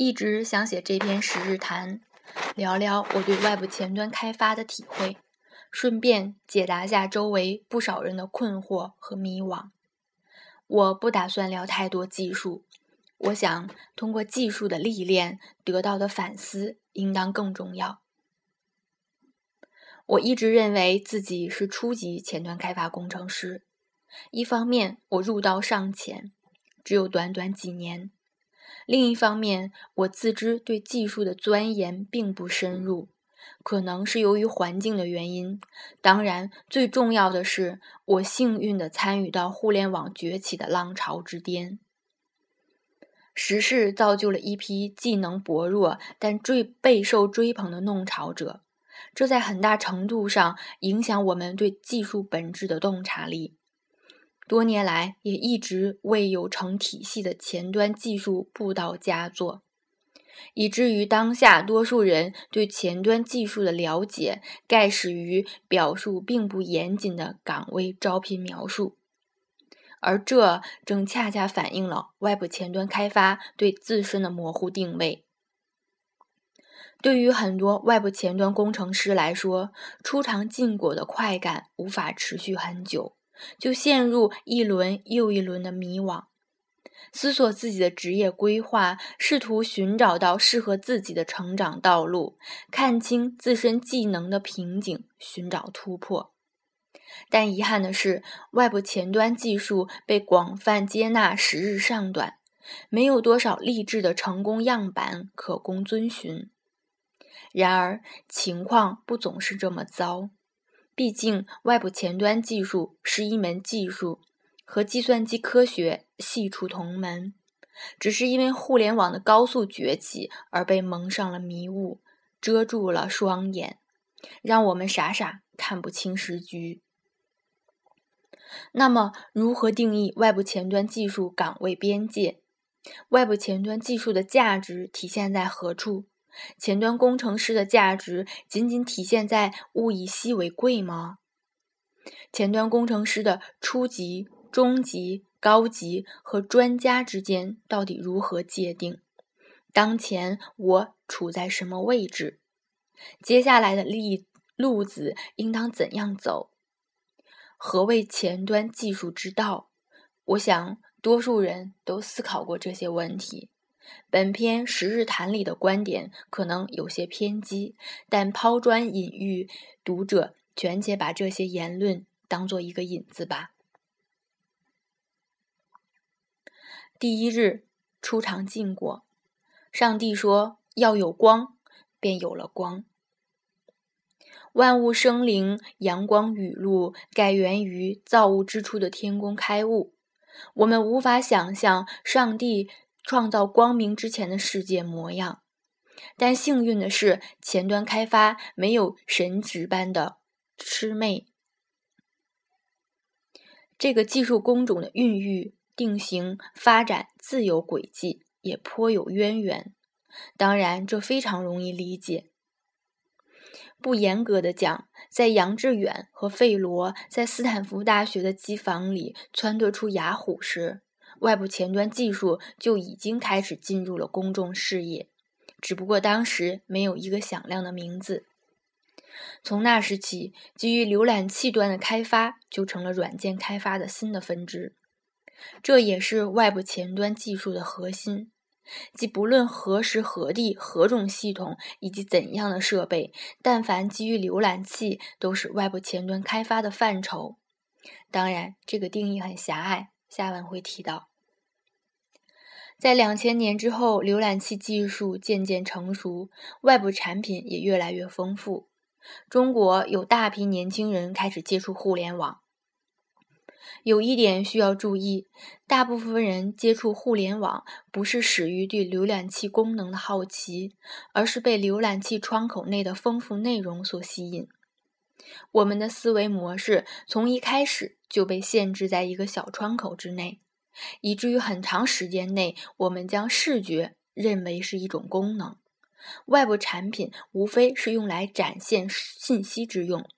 一直想写这篇十日谈，聊聊我对外部前端开发的体会，顺便解答下周围不少人的困惑和迷惘。我不打算聊太多技术，我想通过技术的历练得到的反思应当更重要。我一直认为自己是初级前端开发工程师，一方面我入道尚浅，只有短短几年。另一方面，我自知对技术的钻研并不深入，可能是由于环境的原因。当然，最重要的是，我幸运地参与到互联网崛起的浪潮之巅。时势造就了一批技能薄弱但最备受追捧的弄潮者，这在很大程度上影响我们对技术本质的洞察力。多年来也一直未有成体系的前端技术布道佳作，以至于当下多数人对前端技术的了解盖始于表述并不严谨的岗位招聘描述，而这正恰恰反映了外部前端开发对自身的模糊定位。对于很多外部前端工程师来说，初尝禁果的快感无法持续很久。就陷入一轮又一轮的迷惘，思索自己的职业规划，试图寻找到适合自己的成长道路，看清自身技能的瓶颈，寻找突破。但遗憾的是，外部前端技术被广泛接纳时日尚短，没有多少励志的成功样板可供遵循。然而，情况不总是这么糟。毕竟，外部前端技术是一门技术，和计算机科学系出同门，只是因为互联网的高速崛起而被蒙上了迷雾，遮住了双眼，让我们傻傻看不清时局。那么，如何定义外部前端技术岗位边界？外部前端技术的价值体现在何处？前端工程师的价值仅仅体现在物以稀为贵吗？前端工程师的初级、中级、高级和专家之间到底如何界定？当前我处在什么位置？接下来的路路子应当怎样走？何谓前端技术之道？我想，多数人都思考过这些问题。本篇十日谈里的观点可能有些偏激，但抛砖引玉，读者权且把这些言论当做一个引子吧。第一日初尝禁果，上帝说要有光，便有了光。万物生灵，阳光雨露，盖源于造物之初的天工开物。我们无法想象上帝。创造光明之前的世界模样，但幸运的是，前端开发没有神职般的魑魅。这个技术工种的孕育、定型、发展自有轨迹，也颇有渊源。当然，这非常容易理解。不严格的讲，在杨致远和费罗在斯坦福大学的机房里撺掇出雅虎时，外部前端技术就已经开始进入了公众视野，只不过当时没有一个响亮的名字。从那时起，基于浏览器端的开发就成了软件开发的新的分支。这也是外部前端技术的核心，即不论何时何地何种系统以及怎样的设备，但凡基于浏览器，都是外部前端开发的范畴。当然，这个定义很狭隘。下文会提到，在两千年之后，浏览器技术渐渐成熟，外部产品也越来越丰富。中国有大批年轻人开始接触互联网。有一点需要注意：大部分人接触互联网，不是始于对浏览器功能的好奇，而是被浏览器窗口内的丰富内容所吸引。我们的思维模式从一开始就被限制在一个小窗口之内，以至于很长时间内，我们将视觉认为是一种功能，外部产品无非是用来展现信息之用。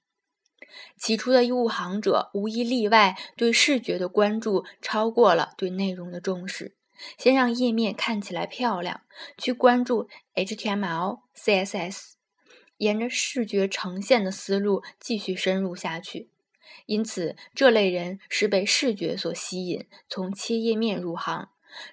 起初的入行者无一例外对视觉的关注超过了对内容的重视，先让页面看起来漂亮，去关注 HTML、CSS，沿着视觉呈现的思路继续深入下去。因此，这类人是被视觉所吸引，从切页面入行，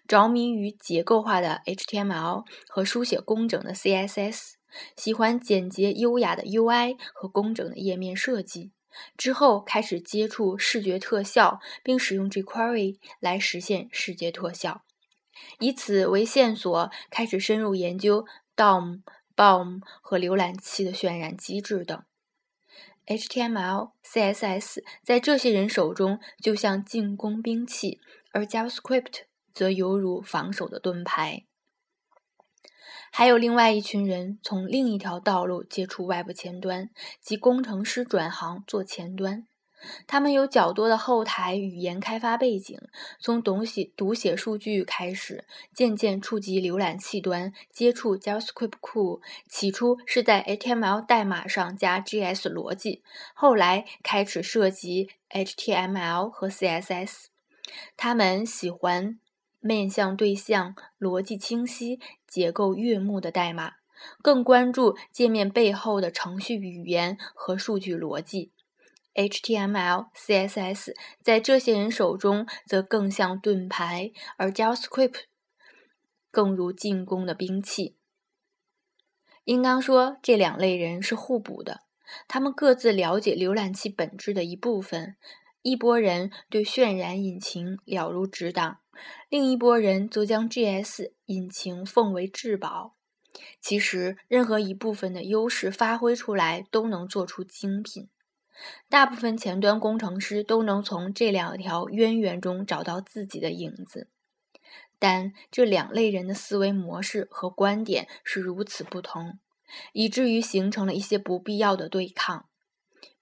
着迷于结构化的 HTML 和书写工整的 CSS，喜欢简洁优雅的 UI 和工整的页面设计。之后开始接触视觉特效，并使用 jQuery 来实现视觉特效，以此为线索，开始深入研究 DOM、BOM 和浏览器的渲染机制等。HTML、CSS 在这些人手中就像进攻兵器，而 JavaScript 则犹如防守的盾牌。还有另外一群人从另一条道路接触外部前端，即工程师转行做前端。他们有较多的后台语言开发背景，从读写读写数据开始，渐渐触及浏览器端，接触 JavaScript 库。起初是在 HTML 代码上加 JS 逻辑，后来开始涉及 HTML 和 CSS。他们喜欢。面向对象、逻辑清晰、结构悦目的代码，更关注界面背后的程序语言和数据逻辑。HTML、CSS 在这些人手中则更像盾牌，而 JavaScript 更如进攻的兵器。应当说，这两类人是互补的，他们各自了解浏览器本质的一部分。一波人对渲染引擎了如指掌。另一波人则将 GS 引擎奉为至宝。其实，任何一部分的优势发挥出来，都能做出精品。大部分前端工程师都能从这两条渊源中找到自己的影子，但这两类人的思维模式和观点是如此不同，以至于形成了一些不必要的对抗。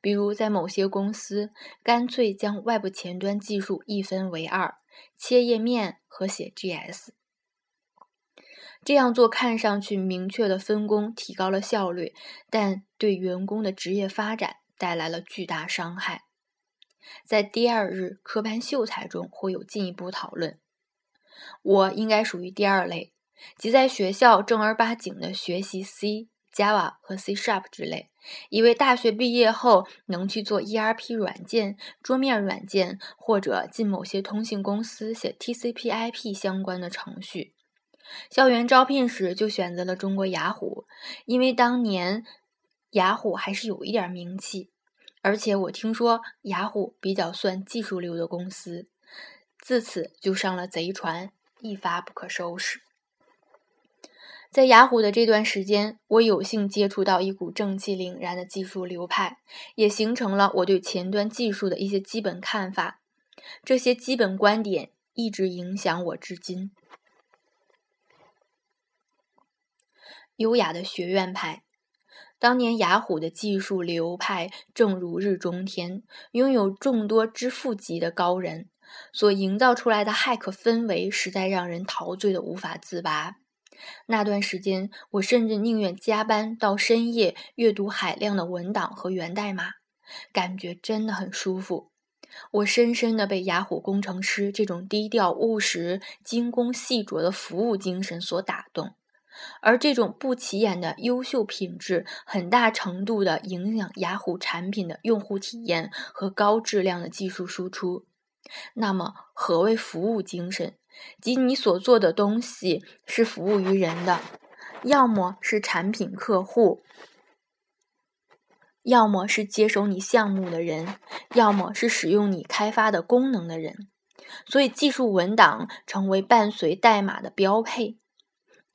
比如，在某些公司，干脆将外部前端技术一分为二。切页面和写 GS，这样做看上去明确的分工提高了效率，但对员工的职业发展带来了巨大伤害。在第二日科班秀才中会有进一步讨论。我应该属于第二类，即在学校正儿八经的学习 C。Java 和 C Sharp 之类，以为大学毕业后能去做 ERP 软件、桌面软件，或者进某些通信公司写 TCP/IP 相关的程序。校园招聘时就选择了中国雅虎，因为当年雅虎还是有一点名气，而且我听说雅虎比较算技术流的公司，自此就上了贼船，一发不可收拾。在雅虎的这段时间，我有幸接触到一股正气凛然的技术流派，也形成了我对前端技术的一些基本看法。这些基本观点一直影响我至今。优雅的学院派，当年雅虎的技术流派正如日中天，拥有众多之父级的高人，所营造出来的骇客氛围，实在让人陶醉的无法自拔。那段时间，我甚至宁愿加班到深夜阅读海量的文档和源代码，感觉真的很舒服。我深深的被雅虎工程师这种低调务实、精工细琢的服务精神所打动，而这种不起眼的优秀品质，很大程度地影响雅虎产品的用户体验和高质量的技术输出。那么，何谓服务精神？即你所做的东西是服务于人的，要么是产品客户，要么是接手你项目的人，要么是使用你开发的功能的人。所以，技术文档成为伴随代码的标配。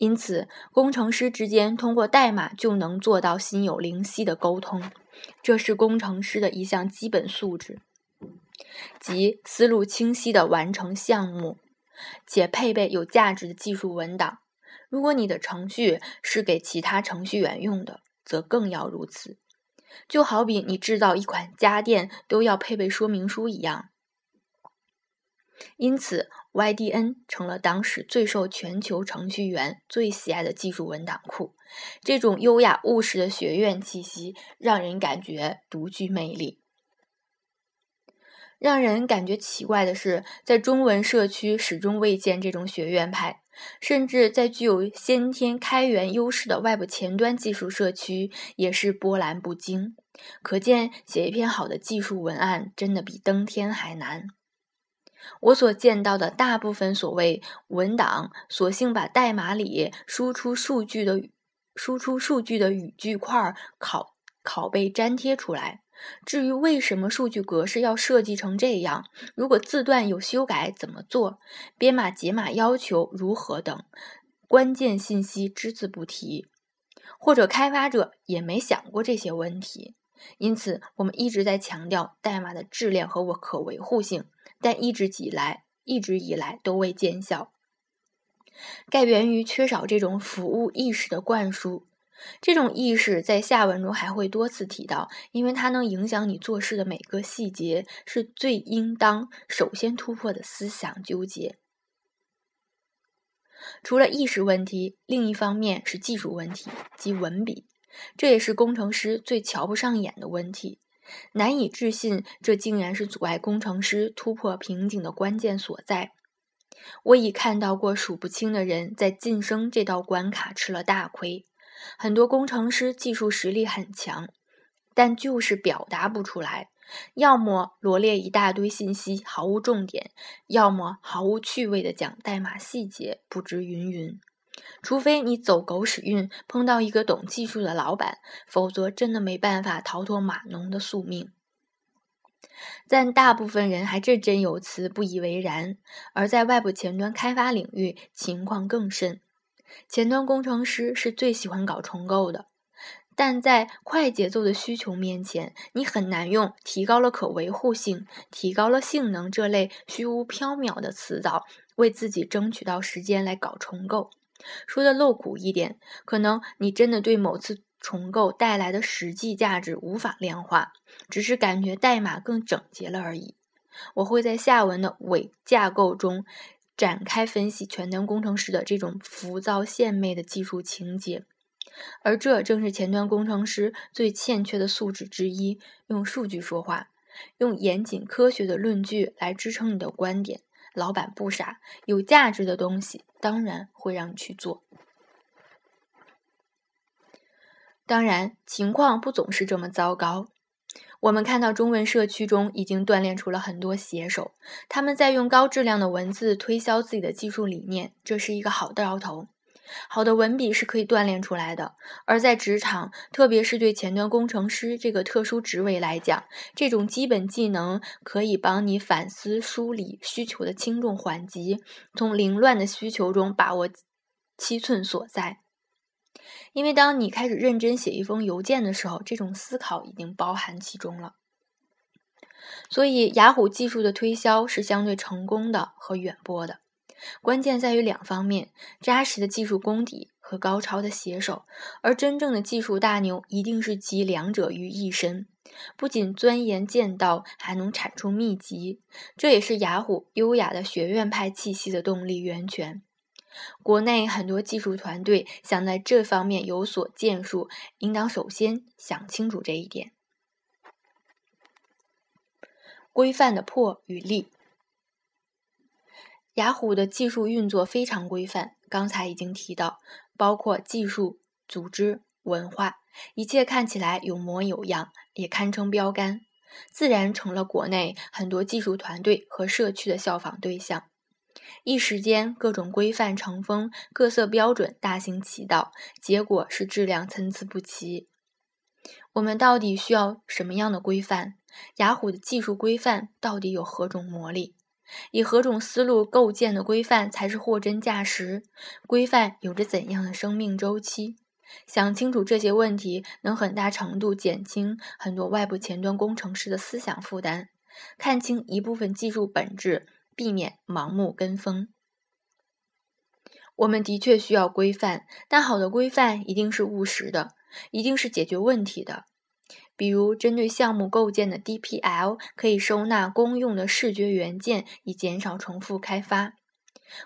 因此，工程师之间通过代码就能做到心有灵犀的沟通，这是工程师的一项基本素质，即思路清晰的完成项目。且配备有价值的技术文档。如果你的程序是给其他程序员用的，则更要如此。就好比你制造一款家电都要配备说明书一样。因此，YDN 成了当时最受全球程序员最喜爱的技术文档库。这种优雅务实的学院气息，让人感觉独具魅力。让人感觉奇怪的是，在中文社区始终未见这种学院派，甚至在具有先天开源优势的 Web 前端技术社区也是波澜不惊。可见，写一篇好的技术文案真的比登天还难。我所见到的大部分所谓文档，索性把代码里输出数据的输出数据的语句块拷拷贝粘贴出来。至于为什么数据格式要设计成这样，如果字段有修改怎么做，编码解码要求如何等，关键信息只字不提，或者开发者也没想过这些问题。因此，我们一直在强调代码的质量和可维护性，但一直以来一直以来都未见效，概源于缺少这种服务意识的灌输。这种意识在下文中还会多次提到，因为它能影响你做事的每个细节，是最应当首先突破的思想纠结。除了意识问题，另一方面是技术问题，即文笔，这也是工程师最瞧不上眼的问题。难以置信，这竟然是阻碍工程师突破瓶颈的关键所在。我已看到过数不清的人在晋升这道关卡吃了大亏。很多工程师技术实力很强，但就是表达不出来，要么罗列一大堆信息毫无重点，要么毫无趣味的讲代码细节，不知云云。除非你走狗屎运，碰到一个懂技术的老板，否则真的没办法逃脱码农的宿命。但大部分人还振振有词，不以为然。而在外部前端开发领域，情况更甚。前端工程师是最喜欢搞重构的，但在快节奏的需求面前，你很难用“提高了可维护性”“提高了性能”这类虚无缥缈的词藻为自己争取到时间来搞重构。说的露骨一点，可能你真的对某次重构带来的实际价值无法量化，只是感觉代码更整洁了而已。我会在下文的伪架构中。展开分析前端工程师的这种浮躁献媚的技术情节，而这正是前端工程师最欠缺的素质之一。用数据说话，用严谨科学的论据来支撑你的观点。老板不傻，有价值的东西当然会让你去做。当然，情况不总是这么糟糕。我们看到中文社区中已经锻炼出了很多写手，他们在用高质量的文字推销自己的技术理念，这是一个好兆头。好的文笔是可以锻炼出来的，而在职场，特别是对前端工程师这个特殊职位来讲，这种基本技能可以帮你反思梳理需求的轻重缓急，从凌乱的需求中把握七寸所在。因为当你开始认真写一封邮件的时候，这种思考已经包含其中了。所以，雅虎技术的推销是相对成功的和远播的，关键在于两方面：扎实的技术功底和高超的写手。而真正的技术大牛一定是集两者于一身，不仅钻研剑道，还能产出秘籍。这也是雅虎优雅的学院派气息的动力源泉。国内很多技术团队想在这方面有所建树，应当首先想清楚这一点。规范的破与立，雅虎的技术运作非常规范，刚才已经提到，包括技术、组织、文化，一切看起来有模有样，也堪称标杆，自然成了国内很多技术团队和社区的效仿对象。一时间，各种规范成风，各色标准大行其道，结果是质量参差不齐。我们到底需要什么样的规范？雅虎的技术规范到底有何种魔力？以何种思路构建的规范才是货真价实？规范有着怎样的生命周期？想清楚这些问题，能很大程度减轻很多外部前端工程师的思想负担，看清一部分技术本质。避免盲目跟风。我们的确需要规范，但好的规范一定是务实的，一定是解决问题的。比如，针对项目构建的 DPL 可以收纳公用的视觉元件，以减少重复开发；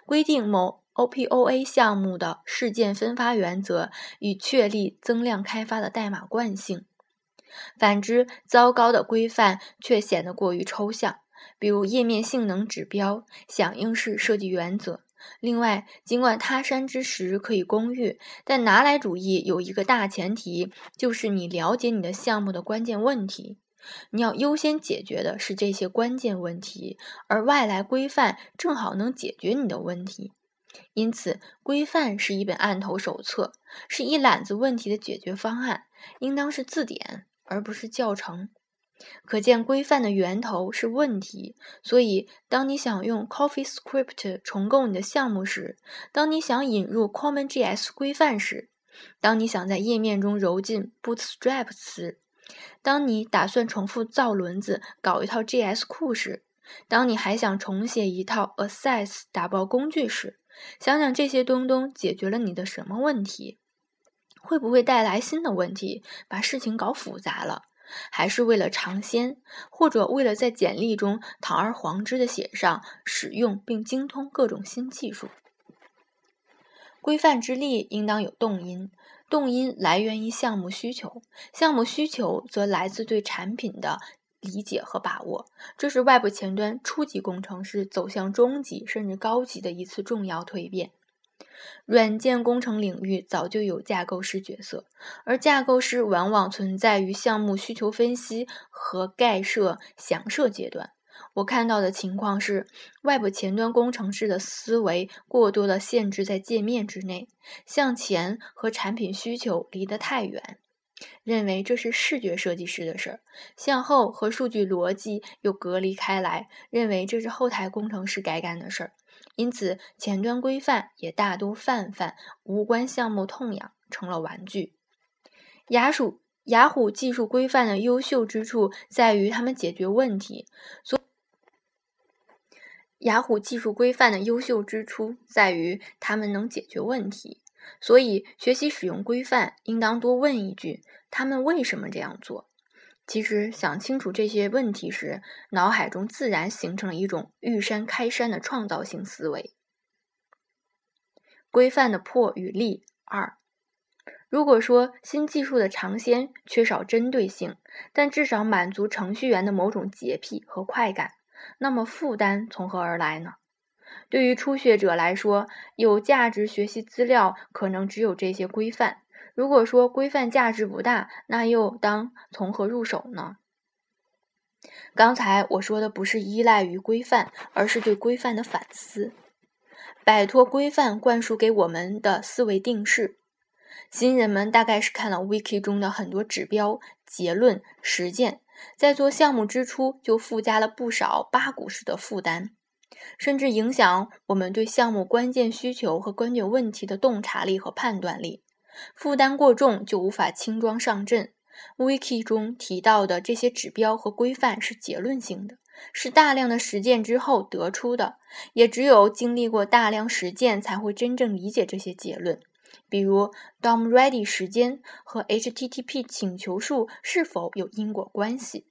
规定某 OPOA 项目的事件分发原则，以确立增量开发的代码惯性。反之，糟糕的规范却显得过于抽象。比如页面性能指标、响应式设计原则。另外，尽管他山之石可以攻玉，但拿来主义有一个大前提，就是你了解你的项目的关键问题。你要优先解决的是这些关键问题，而外来规范正好能解决你的问题。因此，规范是一本案头手册，是一揽子问题的解决方案，应当是字典，而不是教程。可见，规范的源头是问题。所以，当你想用 CoffeeScript 重构你的项目时，当你想引入 CommonJS 规范时，当你想在页面中揉进 Bootstrap 时，当你打算重复造轮子搞一套 JS 库时，当你还想重写一套 Assess 打包工具时，想想这些东东解决了你的什么问题？会不会带来新的问题，把事情搞复杂了？还是为了尝鲜，或者为了在简历中堂而皇之的写上使用并精通各种新技术？规范之力应当有动因，动因来源于项目需求，项目需求则来自对产品的理解和把握。这是外部前端初级工程师走向中级甚至高级的一次重要蜕变。软件工程领域早就有架构师角色，而架构师往往存在于项目需求分析和概设、详设阶段。我看到的情况是，外部前端工程师的思维过多的限制在界面之内，向前和产品需求离得太远，认为这是视觉设计师的事儿；向后和数据逻辑又隔离开来，认为这是后台工程师该干的事儿。因此，前端规范也大多泛泛，无关项目痛痒，成了玩具。雅鼠、雅虎技术规范的优秀之处在于它们解决问题。所雅虎技术规范的优秀之处在于它们能解决问题。所以，学习使用规范，应当多问一句：他们为什么这样做？其实想清楚这些问题时，脑海中自然形成了一种遇山开山的创造性思维。规范的破与立二，如果说新技术的尝鲜缺少针对性，但至少满足程序员的某种洁癖和快感，那么负担从何而来呢？对于初学者来说，有价值学习资料可能只有这些规范。如果说规范价值不大，那又当从何入手呢？刚才我说的不是依赖于规范，而是对规范的反思，摆脱规范灌输给我们的思维定式。新人们大概是看了 Wiki 中的很多指标、结论、实践，在做项目之初就附加了不少八股式的负担，甚至影响我们对项目关键需求和关键问题的洞察力和判断力。负担过重就无法轻装上阵。Wiki 中提到的这些指标和规范是结论性的，是大量的实践之后得出的，也只有经历过大量实践才会真正理解这些结论。比如，DOM ready 时间和 HTTP 请求数是否有因果关系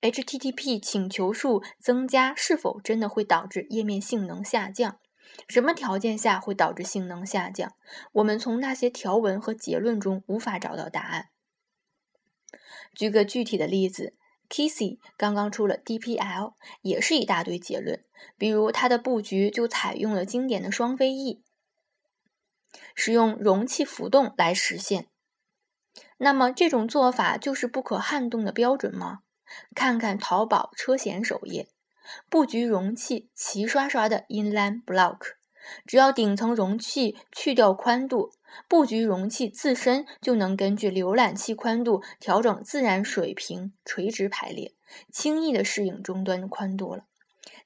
？HTTP 请求数增加是否真的会导致页面性能下降？什么条件下会导致性能下降？我们从那些条文和结论中无法找到答案。举个具体的例子，Kissy 刚刚出了 DPL，也是一大堆结论。比如它的布局就采用了经典的双飞翼，使用容器浮动来实现。那么这种做法就是不可撼动的标准吗？看看淘宝车险首页。布局容器齐刷刷的 inline block，只要顶层容器去掉宽度，布局容器自身就能根据浏览器宽度调整自然水平垂直排列，轻易的适应终端的宽度了。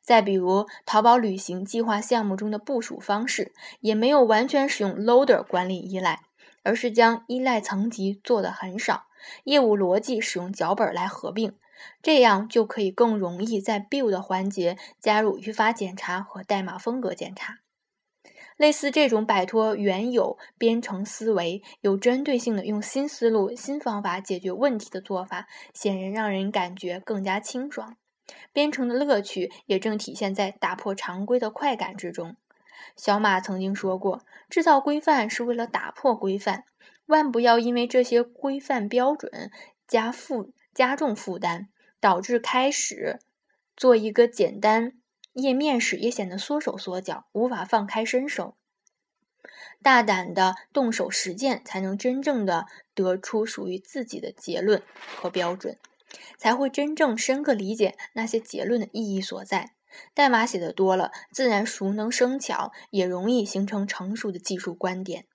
再比如淘宝旅行计划项目中的部署方式，也没有完全使用 loader 管理依赖，而是将依赖层级做得很少，业务逻辑使用脚本来合并。这样就可以更容易在 build 环节加入语法检查和代码风格检查。类似这种摆脱原有编程思维、有针对性的用新思路、新方法解决问题的做法，显然让人感觉更加清爽。编程的乐趣也正体现在打破常规的快感之中。小马曾经说过：“制造规范是为了打破规范，万不要因为这些规范标准加负。”加重负担，导致开始做一个简单页面时也显得缩手缩脚，无法放开身手。大胆的动手实践，才能真正的得出属于自己的结论和标准，才会真正深刻理解那些结论的意义所在。代码写的多了，自然熟能生巧，也容易形成成熟的技术观点。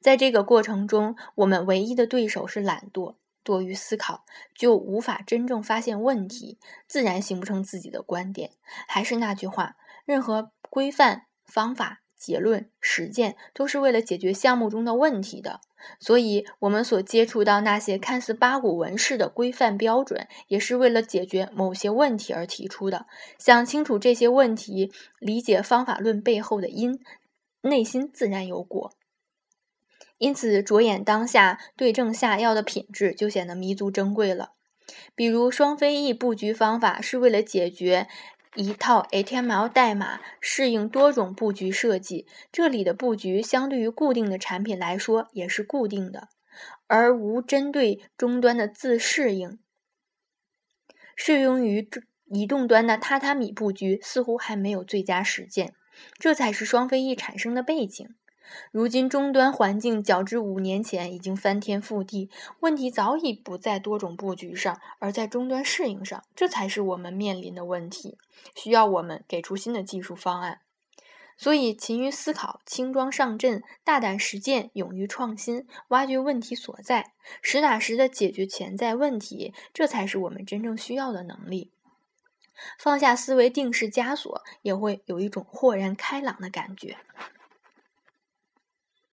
在这个过程中，我们唯一的对手是懒惰，多于思考，就无法真正发现问题，自然形不成自己的观点。还是那句话，任何规范方法。结论、实践都是为了解决项目中的问题的，所以我们所接触到那些看似八股文式的规范标准，也是为了解决某些问题而提出的。想清楚这些问题，理解方法论背后的因，内心自然有果。因此，着眼当下，对症下药的品质就显得弥足珍贵了。比如，双飞翼布局方法是为了解决。一套 HTML 代码适应多种布局设计，这里的布局相对于固定的产品来说也是固定的，而无针对终端的自适应。适用于移动端的榻榻米布局似乎还没有最佳实践，这才是双飞翼产生的背景。如今终端环境较之五年前已经翻天覆地，问题早已不在多种布局上，而在终端适应上，这才是我们面临的问题，需要我们给出新的技术方案。所以，勤于思考，轻装上阵，大胆实践，勇于创新，挖掘问题所在，实打实的解决潜在问题，这才是我们真正需要的能力。放下思维定式枷锁，也会有一种豁然开朗的感觉。